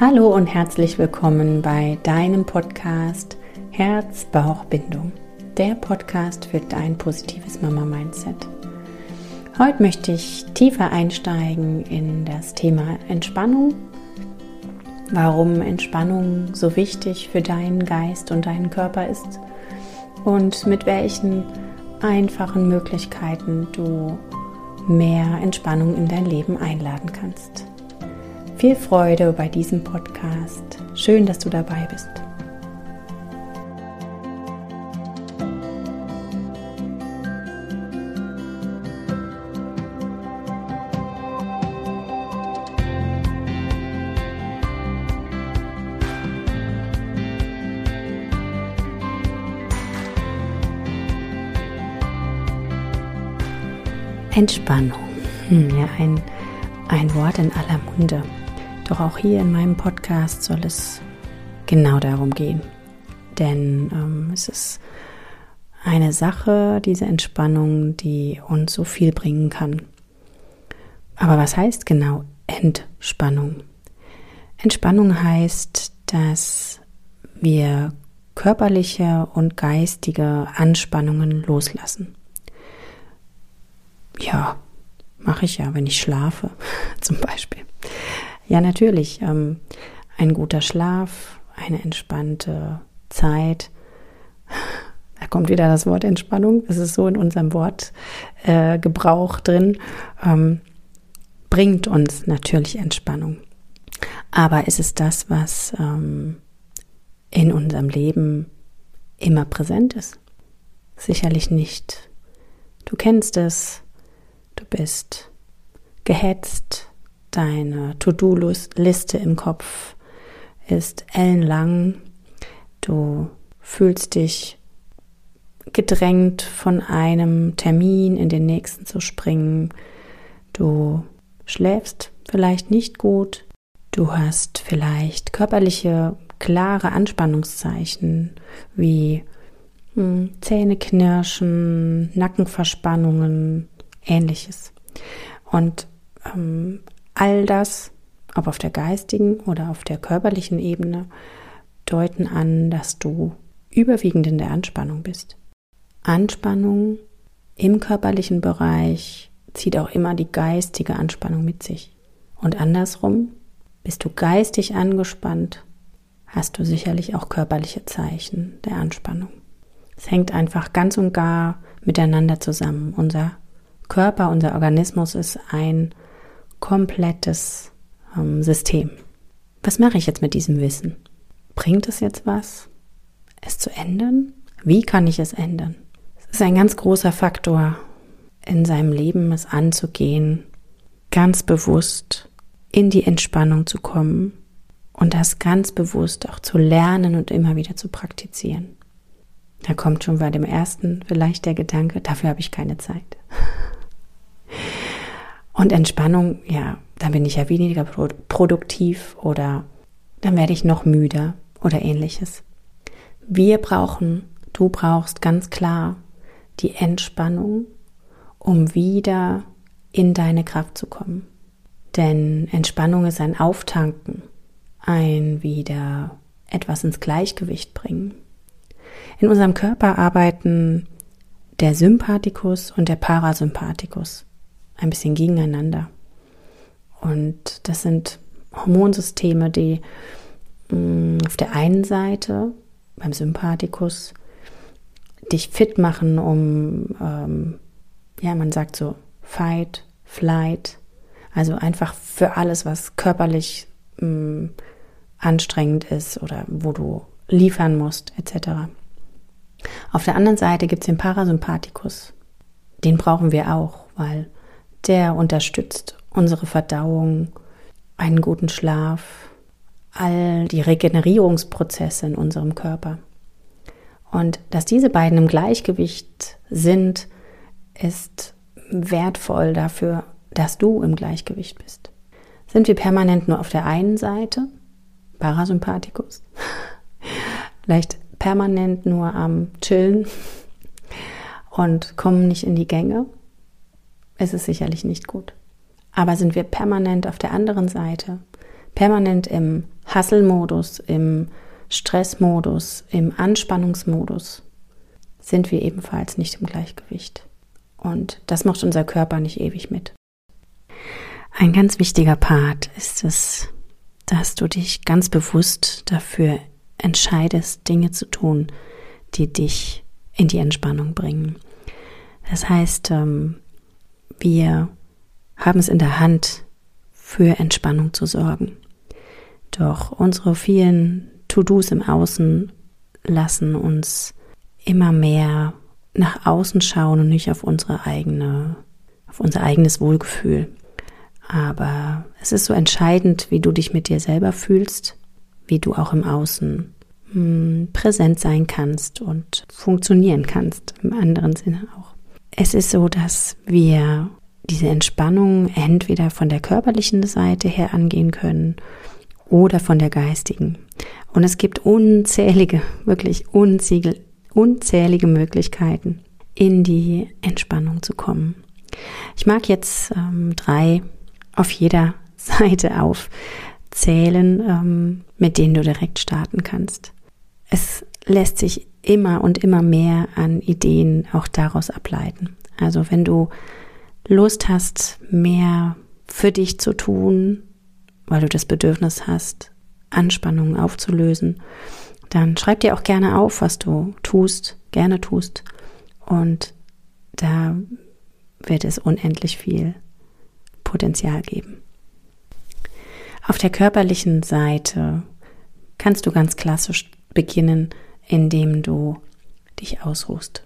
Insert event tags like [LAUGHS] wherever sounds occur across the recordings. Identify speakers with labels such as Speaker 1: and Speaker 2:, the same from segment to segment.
Speaker 1: Hallo und herzlich willkommen bei deinem Podcast Herz-Bauch-Bindung, der Podcast für dein positives Mama-Mindset. Heute möchte ich tiefer einsteigen in das Thema Entspannung, warum Entspannung so wichtig für deinen Geist und deinen Körper ist und mit welchen einfachen Möglichkeiten du mehr Entspannung in dein Leben einladen kannst. Viel Freude bei diesem Podcast. Schön, dass du dabei bist. Entspannung. Hm, ja, ein, ein Wort in aller Munde. Doch auch hier in meinem Podcast soll es genau darum gehen. Denn ähm, es ist eine Sache, diese Entspannung, die uns so viel bringen kann. Aber was heißt genau Entspannung? Entspannung heißt, dass wir körperliche und geistige Anspannungen loslassen. Ja, mache ich ja, wenn ich schlafe, [LAUGHS] zum Beispiel. Ja, natürlich. Ähm, ein guter Schlaf, eine entspannte Zeit. [LAUGHS] Da kommt wieder das Wort Entspannung. Das ist so in unserem Wortgebrauch äh, drin. Ähm, bringt uns natürlich Entspannung. Aber ist es das, was ähm, in unserem Leben immer präsent ist? Sicherlich nicht. Du kennst es. Du bist gehetzt, Deine To-Do-Liste im Kopf ist ellenlang. Du fühlst dich gedrängt, von einem Termin in den nächsten zu springen. Du schläfst vielleicht nicht gut. Du hast vielleicht körperliche, klare Anspannungszeichen wie hm, Zähneknirschen, Nackenverspannungen, ähnliches. Und ähm, All das, ob auf der geistigen oder auf der körperlichen Ebene, deuten an, dass du überwiegend in der Anspannung bist. Anspannung im körperlichen Bereich zieht auch immer die geistige Anspannung mit sich. Und andersrum, bist du geistig angespannt, hast du sicherlich auch körperliche Zeichen der Anspannung. Es hängt einfach ganz und gar miteinander zusammen. Unser Körper, unser Organismus ist ein komplettes ähm, System. Was mache ich jetzt mit diesem Wissen? Bringt es jetzt was, es zu ändern? Wie kann ich es ändern? Es ist ein ganz großer Faktor in seinem Leben, es anzugehen, ganz bewusst in die Entspannung zu kommen und das ganz bewusst auch zu lernen und immer wieder zu praktizieren. Da kommt schon bei dem ersten vielleicht der Gedanke, dafür habe ich keine Zeit. Und Entspannung, ja, dann bin ich ja weniger produktiv oder dann werde ich noch müder oder ähnliches. Wir brauchen, du brauchst ganz klar die Entspannung, um wieder in deine Kraft zu kommen. Denn Entspannung ist ein Auftanken, ein wieder etwas ins Gleichgewicht bringen. In unserem Körper arbeiten der Sympathikus und der Parasympathikus ein bisschen gegeneinander. Und das sind Hormonsysteme, die mh, mm, auf der einen Seite beim Sympathikus dich fit machen, um, ähm, ja, man sagt so, Fight, Flight, also einfach für alles, was körperlich mh, mm, anstrengend ist oder wo du liefern musst, etc. Auf der anderen Seite gibt es den Parasympathikus. Den brauchen wir auch, weil der unterstützt unsere Verdauung, einen guten Schlaf, all die Regenerierungsprozesse in unserem Körper. Und dass diese beiden im Gleichgewicht sind, ist wertvoll dafür, dass du im Gleichgewicht bist. Sind wir permanent nur auf der einen Seite, Parasympathikus, [LAUGHS] vielleicht permanent nur am Chillen und kommen nicht in die Gänge, ist es sicherlich nicht gut. Aber sind wir permanent auf der anderen Seite, permanent im Hasselmodus, im Stressmodus, im Anspannungsmodus sind wir ebenfalls nicht im Gleichgewicht. Und das macht unser Körper nicht ewig mit. Ein ganz wichtiger Part ist es, dass du dich ganz bewusst dafür entscheidest, Dinge zu tun, die dich in die Entspannung bringen. Das heißt, ähm, wir haben es in der Hand, für Entspannung zu sorgen. Doch unsere vielen To-Dos im Außen lassen uns immer mehr nach außen schauen und nicht auf unsere eigene, auf unser eigenes Wohlgefühl. Aber es ist so entscheidend, wie du dich mit dir selber fühlst, wie du auch im Außen hm, präsent sein kannst und funktionieren kannst, im anderen Sinne auch. Es ist so, dass wir diese Entspannung entweder von der körperlichen Seite her angehen können oder von der geistigen. Und es gibt unzählige, wirklich unzählige, Möglichkeiten, in die Entspannung zu kommen. Ich mag jetzt ähm, drei auf jeder [LAUGHS] Seite aufzählen, ähm, mit denen du direkt starten kannst. Es lässt sich immer und immer mehr an Ideen auch daraus ableiten. Also wenn du Lust hast, mehr für dich zu tun, weil du das Bedürfnis hast, Anspannungen aufzulösen, dann schreib dir auch gerne auf, was du tust, gerne tust. Und da wird es unendlich viel Potenzial geben. Auf der körperlichen Seite kannst du ganz klassisch beginnen, indem du dich ausruhst,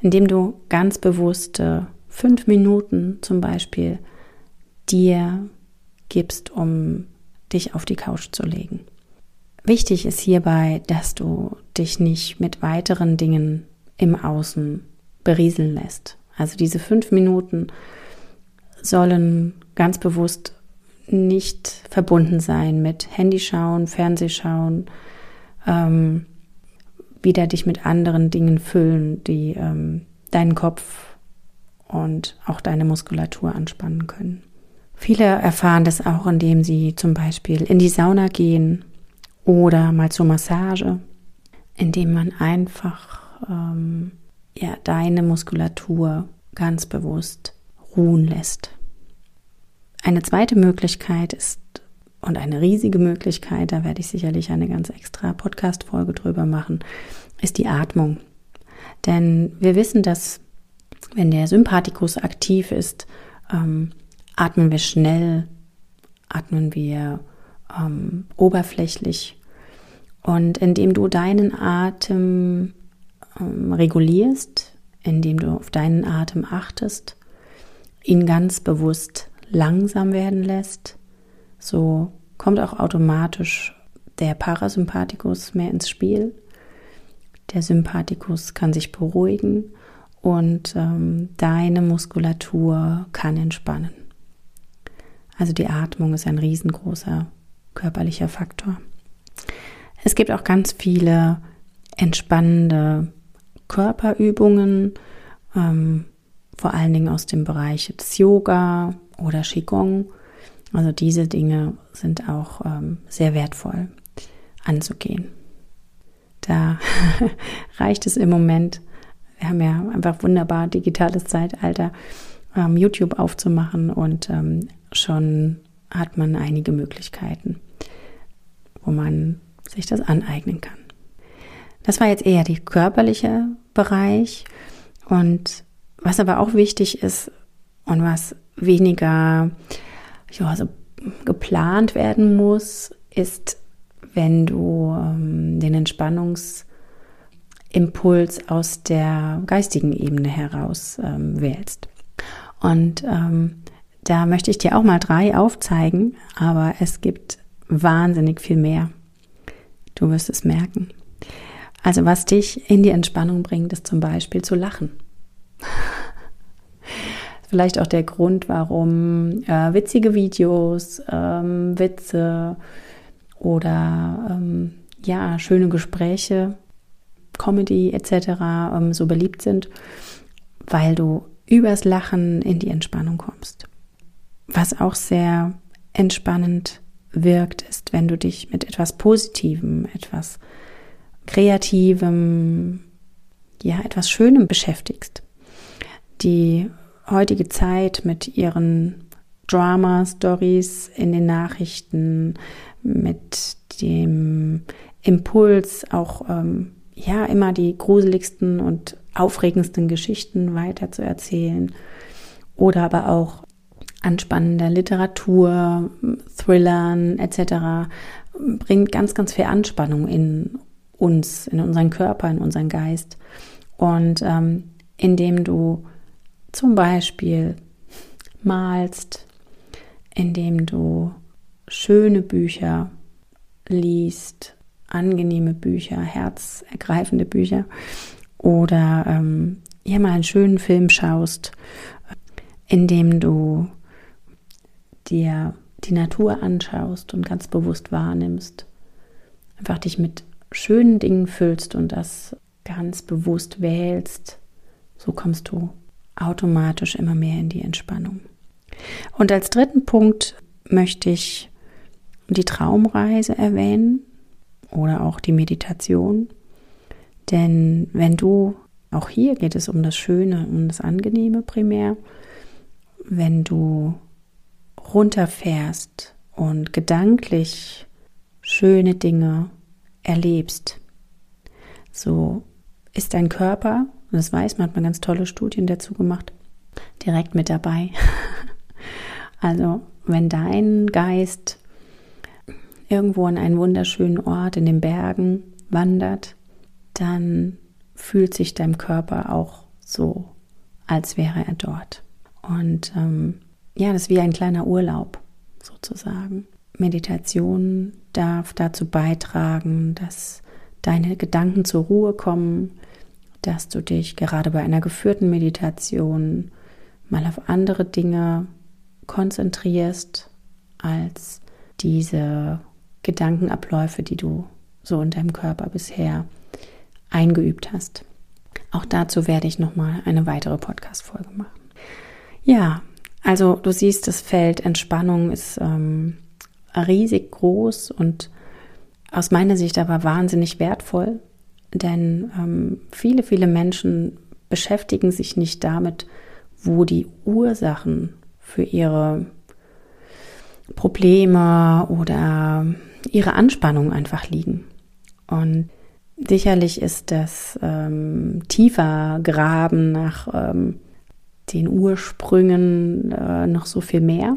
Speaker 1: indem du ganz bewusste fünf Minuten zum Beispiel dir gibst, um dich auf die Couch zu legen. Wichtig ist hierbei, dass du dich nicht mit weiteren Dingen im Außen berieseln lässt. Also diese fünf Minuten sollen ganz bewusst nicht verbunden sein mit Handyschauen, Fernsehschauen, ähm, wieder dich mit anderen Dingen füllen, die ähm, deinen Kopf und auch deine Muskulatur anspannen können. Viele erfahren das auch, indem sie zum Beispiel in die Sauna gehen oder mal zur Massage, indem man einfach ähm, ja, deine Muskulatur ganz bewusst ruhen lässt. Eine zweite Möglichkeit ist und eine riesige Möglichkeit, da werde ich sicherlich eine ganz extra Podcast-Folge drüber machen, ist die Atmung. Denn wir wissen, dass wenn der Sympathikus aktiv ist, ähm, atmen wir schnell, atmen wir ähm, oberflächlich. Und indem du deinen Atem ähm, regulierst, indem du auf deinen Atem achtest, ihn ganz bewusst langsam werden lässt, so kommt auch automatisch der Parasympathikus mehr ins Spiel. Der Sympathikus kann sich beruhigen und ähm, deine Muskulatur kann entspannen. Also die Atmung ist ein riesengroßer körperlicher Faktor. Es gibt auch ganz viele entspannende Körperübungen, ähm, vor allen Dingen aus dem Bereich des Yoga oder Qigong. Also diese Dinge sind auch ähm, sehr wertvoll anzugehen. Da [LAUGHS] reicht es im Moment wir haben ja einfach wunderbar digitales Zeitalter, ähm, YouTube aufzumachen und ähm, schon hat man einige Möglichkeiten, wo man sich das aneignen kann. Das war jetzt eher der körperliche Bereich und was aber auch wichtig ist und was weniger ja, so geplant werden muss, ist, wenn du ähm, den Entspannungs- Impuls aus der geistigen Ebene heraus ähm, wählst. Und ähm, da möchte ich dir auch mal drei aufzeigen, aber es gibt wahnsinnig viel mehr. Du wirst es merken. Also was dich in die Entspannung bringt, ist zum Beispiel zu lachen. Vielleicht auch der Grund, warum äh, witzige Videos, ähm, Witze oder ähm, ja schöne Gespräche Comedy etc. Ähm, so beliebt sind, weil du übers Lachen in die Entspannung kommst. Was auch sehr entspannend wirkt, ist, wenn du dich mit etwas Positivem, etwas Kreativem, ja, etwas Schönem beschäftigst. Die heutige Zeit mit ihren Drama-Stories in den Nachrichten, mit dem Impuls, auch ähm, ja immer die gruseligsten und aufregendsten Geschichten weiter zu erzählen oder aber auch anspannender Literatur, Thrillern etc. bringt ganz, ganz viel Anspannung in uns, in unseren Körper, in unseren Geist. Und ähm, indem du zum Beispiel malst, indem du schöne Bücher liest, angenehme Bücher, herzergreifende Bücher oder ähm, ja mal einen schönen Film schaust, indem du dir die Natur anschaust und ganz bewusst wahrnimmst, einfach dich mit schönen Dingen füllst und das ganz bewusst wählst, so kommst du automatisch immer mehr in die Entspannung. Und als dritten Punkt möchte ich die Traumreise erwähnen oder auch die Meditation. Denn wenn du, auch hier geht es um das Schöne, um das Angenehme primär, wenn du runterfährst und gedanklich schöne Dinge erlebst, so ist dein Körper, und das weiß man, hat man ganz tolle Studien dazu gemacht, direkt mit dabei. [LAUGHS] Also, wenn dein Geist irgendwo an einen wunderschönen Ort in den Bergen wandert, dann fühlt sich dein Körper auch so, als wäre er dort. Und ähm, ja, das ist wie ein kleiner Urlaub sozusagen. Meditation darf dazu beitragen, dass deine Gedanken zur Ruhe kommen, dass du dich gerade bei einer geführten Meditation mal auf andere Dinge konzentrierst als diese Gedankenabläufe, die du so in deinem Körper bisher eingeübt hast. Auch dazu werde ich nochmal eine weitere Podcast-Folge machen. Ja, also du siehst, das Feld Entspannung ist ähm, riesig groß und aus meiner Sicht aber wahnsinnig wertvoll, denn ähm, viele, viele Menschen beschäftigen sich nicht damit, wo die Ursachen für ihre Probleme oder ihre Anspannung einfach liegen. Und sicherlich ist das ähm, tiefer Graben nach ähm, den Ursprüngen äh, noch so viel mehr.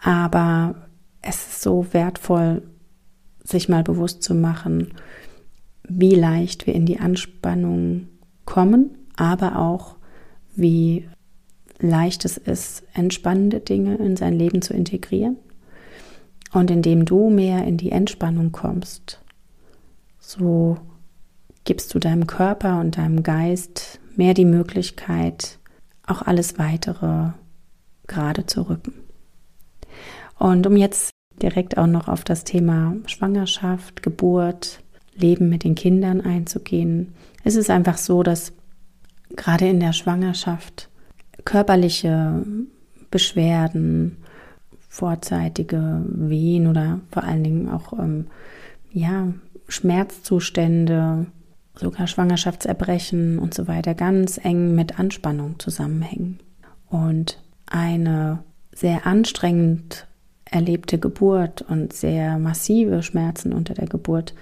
Speaker 1: Aber es ist so wertvoll, sich mal bewusst zu machen, wie leicht wir in die Anspannung kommen, aber auch wie leicht es ist, entspannende Dinge in sein Leben zu integrieren. Und indem du mehr in die Entspannung kommst, so gibst du deinem Körper und deinem Geist mehr die Möglichkeit, auch alles weitere gerade zu rücken. Und um jetzt direkt auch noch auf das Thema Schwangerschaft, Geburt, Leben mit den Kindern einzugehen, ist es einfach so, dass gerade in der Schwangerschaft körperliche Beschwerden, vorzeitige Wehen oder vor allen Dingen auch ähm, ja, Schmerzzustände, sogar Schwangerschaftserbrechen und so weiter ganz eng mit Anspannung zusammenhängen. Und eine sehr anstrengend erlebte Geburt und sehr massive Schmerzen unter der Geburt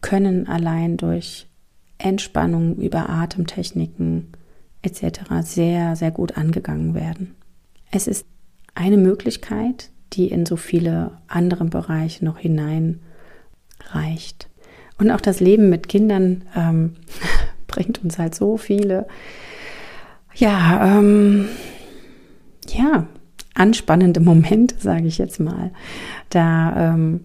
Speaker 1: können allein durch Entspannung über Atemtechniken etc. sehr, sehr gut angegangen werden. Es ist eine Möglichkeit, die in so viele andere Bereiche noch hineinreicht. Und auch das Leben mit Kindern ähm, [LAUGHS] bringt uns halt so viele, ja, ähm, ja, anspannende Momente, [LAUGHS] sage ich jetzt mal. Da ähm,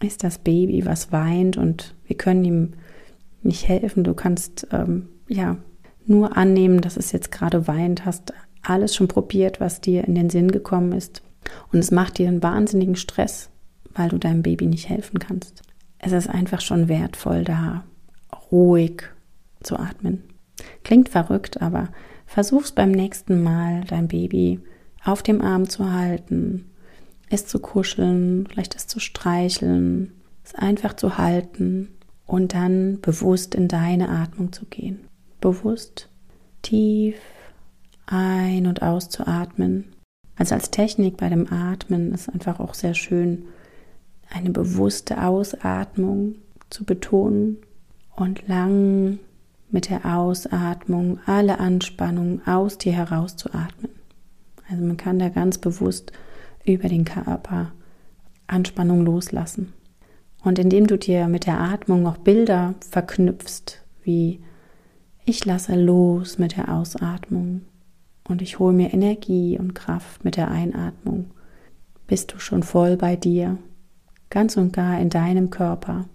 Speaker 1: ist das Baby, was weint und wir können ihm nicht helfen. Du kannst ähm, ja nur annehmen, dass es jetzt gerade weint, hast alles schon probiert, was dir in den Sinn gekommen ist. Und es macht dir einen wahnsinnigen Stress, weil du deinem Baby nicht helfen kannst. Es ist einfach schon wertvoll, da ruhig zu atmen. Klingt verrückt, aber versuch's beim nächsten Mal, dein Baby auf dem Arm zu halten es zu kuscheln, vielleicht es zu streicheln, es einfach zu halten und dann bewusst in deine Atmung zu gehen. Bewusst tief ein- und auszuatmen. Also als Technik bei dem Atmen ist einfach auch sehr schön, eine bewusste Ausatmung zu betonen und lang mit der Ausatmung alle Anspannung aus dir herauszuatmen. Also man kann da ganz bewusst über den Körper Anspannung loslassen. Und indem du dir mit der Atmung auch Bilder verknüpfst, wie ich lasse los mit der Ausatmung und ich hole mir Energie und Kraft mit der Einatmung, bist du schon voll bei dir, ganz und gar in deinem Körper,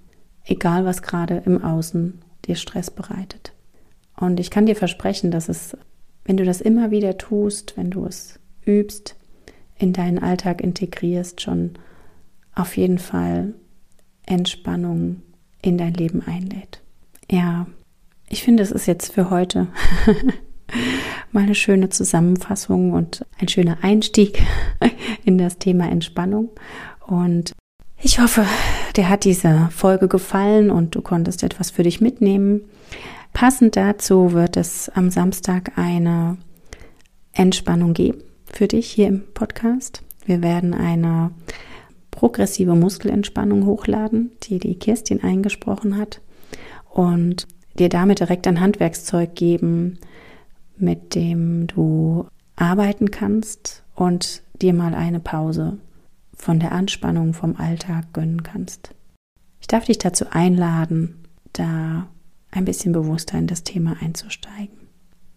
Speaker 1: egal was gerade im Außen dir Stress bereitet. Und ich kann dir versprechen, dass es, wenn du das immer wieder tust, wenn du es übst, in deinen Alltag integrierst, schon auf jeden Fall Entspannung in dein Leben einlädt. Ja, ich finde, es ist jetzt für heute [LAUGHS] mal eine schöne Zusammenfassung und ein schöner Einstieg [LAUGHS] in das Thema Entspannung. Und ich hoffe, dir hat diese Folge gefallen und du konntest etwas für dich mitnehmen. Passend dazu wird es am Samstag eine Entspannung geben für dich hier im Podcast. Wir werden eine progressive Muskelentspannung hochladen, die die Kirstin eingesprochen hat und dir damit direkt ein Handwerkszeug geben, mit dem du arbeiten kannst und dir mal eine Pause von der Anspannung vom Alltag gönnen kannst. Ich darf dich dazu einladen, da ein bisschen bewusster in das Thema einzusteigen.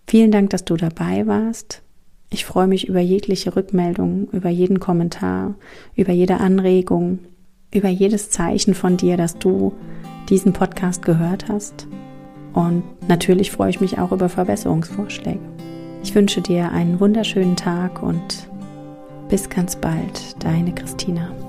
Speaker 1: Vielen Dank, dass du dabei warst. Ich freue mich über jegliche Rückmeldung, über jeden Kommentar, über jede Anregung, über jedes Zeichen von dir, dass du diesen Podcast gehört hast. Und natürlich freue ich mich auch über Verbesserungsvorschläge. Ich wünsche dir einen wunderschönen Tag und bis ganz bald, deine Christina.